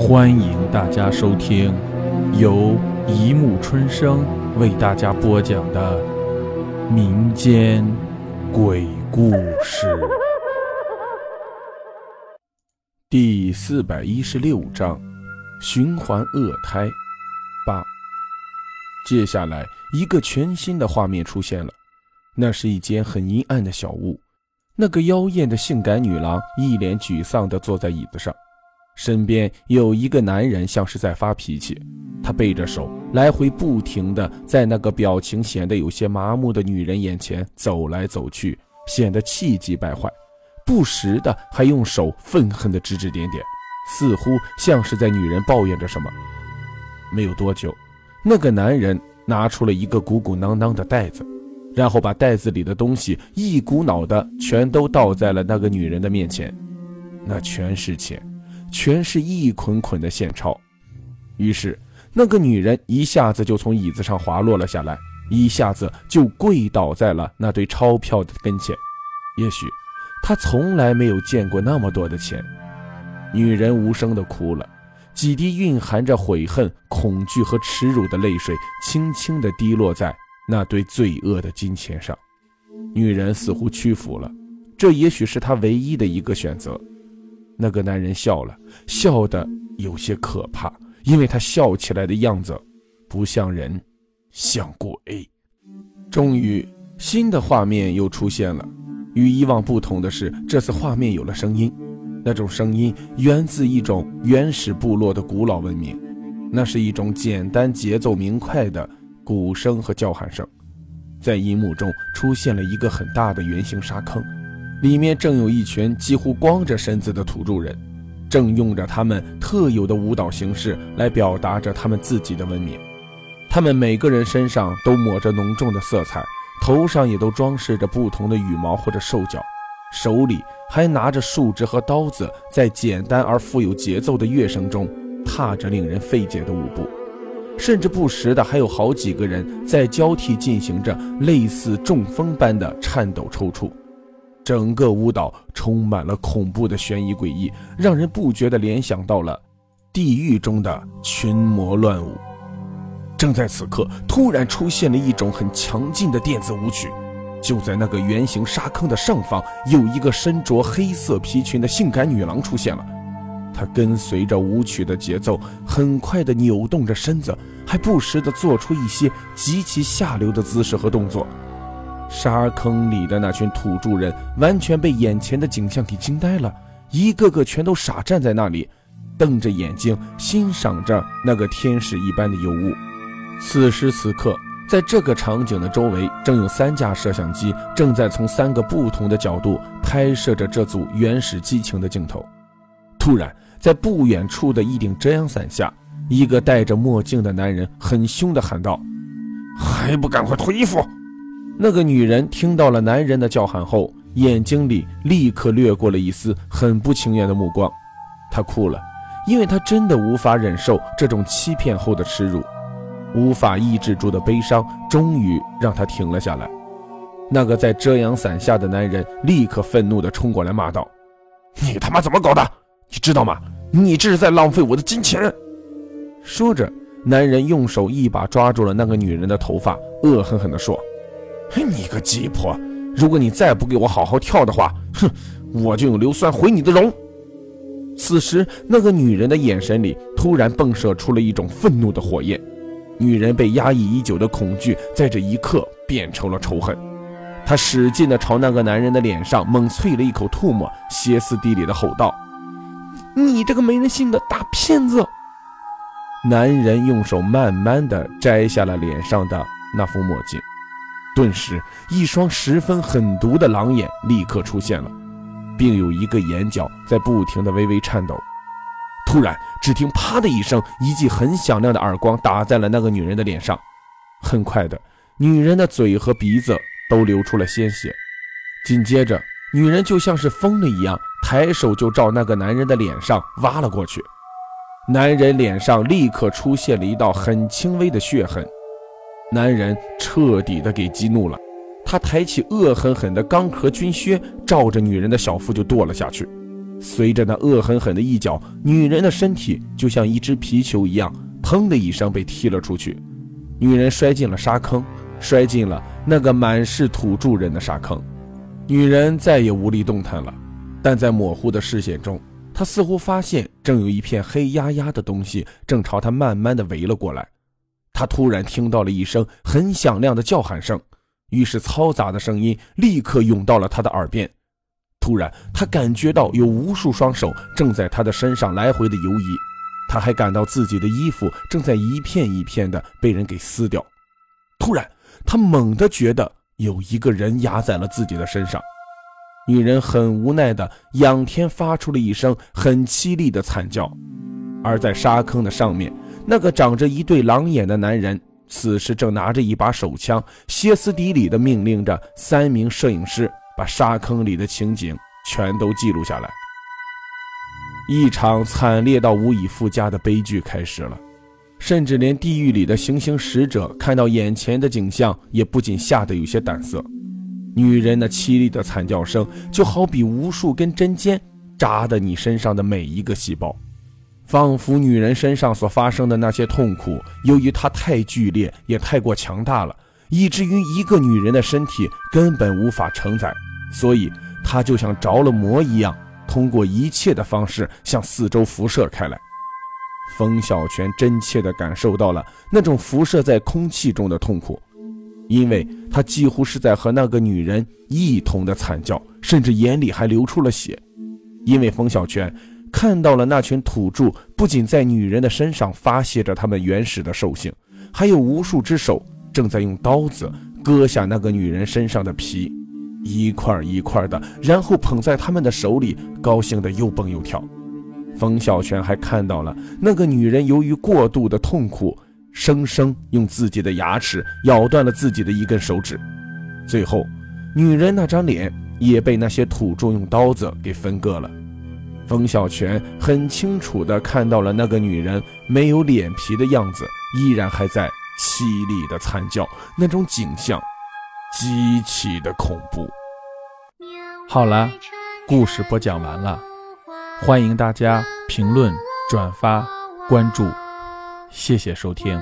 欢迎大家收听由一木春生为大家播讲的民间鬼故事第四百一十六章：循环恶胎八。接下来，一个全新的画面出现了，那是一间很阴暗的小屋。那个妖艳的性感女郎一脸沮丧地坐在椅子上，身边有一个男人，像是在发脾气。他背着手，来回不停的在那个表情显得有些麻木的女人眼前走来走去，显得气急败坏，不时的还用手愤恨的指指点点，似乎像是在女人抱怨着什么。没有多久，那个男人拿出了一个鼓鼓囊囊的袋子。然后把袋子里的东西一股脑的全都倒在了那个女人的面前，那全是钱，全是一捆捆的现钞。于是那个女人一下子就从椅子上滑落了下来，一下子就跪倒在了那堆钞票的跟前。也许她从来没有见过那么多的钱。女人无声的哭了，几滴蕴含着悔恨、恐惧和耻辱的泪水轻轻地滴落在。那堆罪恶的金钱上，女人似乎屈服了，这也许是她唯一的一个选择。那个男人笑了笑得有些可怕，因为他笑起来的样子不像人，像鬼。终于，新的画面又出现了。与以往不同的是，这次画面有了声音，那种声音源自一种原始部落的古老文明，那是一种简单、节奏明快的。鼓声和叫喊声，在银幕中出现了一个很大的圆形沙坑，里面正有一群几乎光着身子的土著人，正用着他们特有的舞蹈形式来表达着他们自己的文明。他们每个人身上都抹着浓重的色彩，头上也都装饰着不同的羽毛或者兽角，手里还拿着树枝和刀子，在简单而富有节奏的乐声中踏着令人费解的舞步。甚至不时的还有好几个人在交替进行着类似中风般的颤抖抽搐，整个舞蹈充满了恐怖的悬疑诡异，让人不觉的联想到了地狱中的群魔乱舞。正在此刻，突然出现了一种很强劲的电子舞曲，就在那个圆形沙坑的上方，有一个身着黑色皮裙的性感女郎出现了。她跟随着舞曲的节奏，很快地扭动着身子，还不时地做出一些极其下流的姿势和动作。沙坑里的那群土著人完全被眼前的景象给惊呆了，一个个全都傻站在那里，瞪着眼睛欣赏着那个天使一般的尤物。此时此刻，在这个场景的周围，正有三架摄像机正在从三个不同的角度拍摄着这组原始激情的镜头。突然。在不远处的一顶遮阳伞下，一个戴着墨镜的男人很凶地喊道：“还不赶快脱衣服！”那个女人听到了男人的叫喊后，眼睛里立刻掠过了一丝很不情愿的目光。她哭了，因为她真的无法忍受这种欺骗后的耻辱，无法抑制住的悲伤终于让她停了下来。那个在遮阳伞下的男人立刻愤怒地冲过来骂道：“你他妈怎么搞的？你知道吗？”你这是在浪费我的金钱！说着，男人用手一把抓住了那个女人的头发，恶狠狠地说：“你个鸡婆！如果你再不给我好好跳的话，哼，我就用硫酸毁你的容！”此时，那个女人的眼神里突然迸射出了一种愤怒的火焰。女人被压抑已久的恐惧在这一刻变成了仇恨。她使劲地朝那个男人的脸上猛啐了一口唾沫，歇斯底里地吼道。你这个没人性的大骗子！男人用手慢慢的摘下了脸上的那副墨镜，顿时一双十分狠毒的狼眼立刻出现了，并有一个眼角在不停的微微颤抖。突然，只听啪的一声，一记很响亮的耳光打在了那个女人的脸上。很快的，女人的嘴和鼻子都流出了鲜血。紧接着，女人就像是疯了一样。抬手就照那个男人的脸上挖了过去，男人脸上立刻出现了一道很轻微的血痕。男人彻底的给激怒了，他抬起恶狠狠的钢壳军靴，照着女人的小腹就剁了下去。随着那恶狠狠的一脚，女人的身体就像一只皮球一样，砰的一声被踢了出去。女人摔进了沙坑，摔进了那个满是土著人的沙坑。女人再也无力动弹了，但在模糊的视线中，她似乎发现正有一片黑压压的东西正朝她慢慢的围了过来。他突然听到了一声很响亮的叫喊声，于是嘈杂的声音立刻涌到了他的耳边。突然，他感觉到有无数双手正在他的身上来回的游移。他还感到自己的衣服正在一片一片的被人给撕掉。突然，他猛地觉得有一个人压在了自己的身上。女人很无奈的仰天发出了一声很凄厉的惨叫。而在沙坑的上面，那个长着一对狼眼的男人，此时正拿着一把手枪，歇斯底里的命令着三名摄影师把沙坑里的情景全都记录下来。一场惨烈到无以复加的悲剧开始了，甚至连地狱里的行刑使者看到眼前的景象，也不禁吓得有些胆色。女人那凄厉的惨叫声，就好比无数根针尖扎的你身上的每一个细胞，仿佛女人身上所发生的那些痛苦，由于它太剧烈，也太过强大了，以至于一个女人的身体根本无法承载，所以她就像着了魔一样。通过一切的方式向四周辐射开来，冯小泉真切地感受到了那种辐射在空气中的痛苦，因为他几乎是在和那个女人一同的惨叫，甚至眼里还流出了血。因为冯小泉看到了那群土著不仅在女人的身上发泄着他们原始的兽性，还有无数只手正在用刀子割下那个女人身上的皮。一块一块的，然后捧在他们的手里，高兴的又蹦又跳。冯小泉还看到了那个女人由于过度的痛苦，生生用自己的牙齿咬断了自己的一根手指。最后，女人那张脸也被那些土著用刀子给分割了。冯小泉很清楚地看到了那个女人没有脸皮的样子，依然还在凄厉的惨叫，那种景象。极其的恐怖。好了，故事播讲完了，欢迎大家评论、转发、关注，谢谢收听。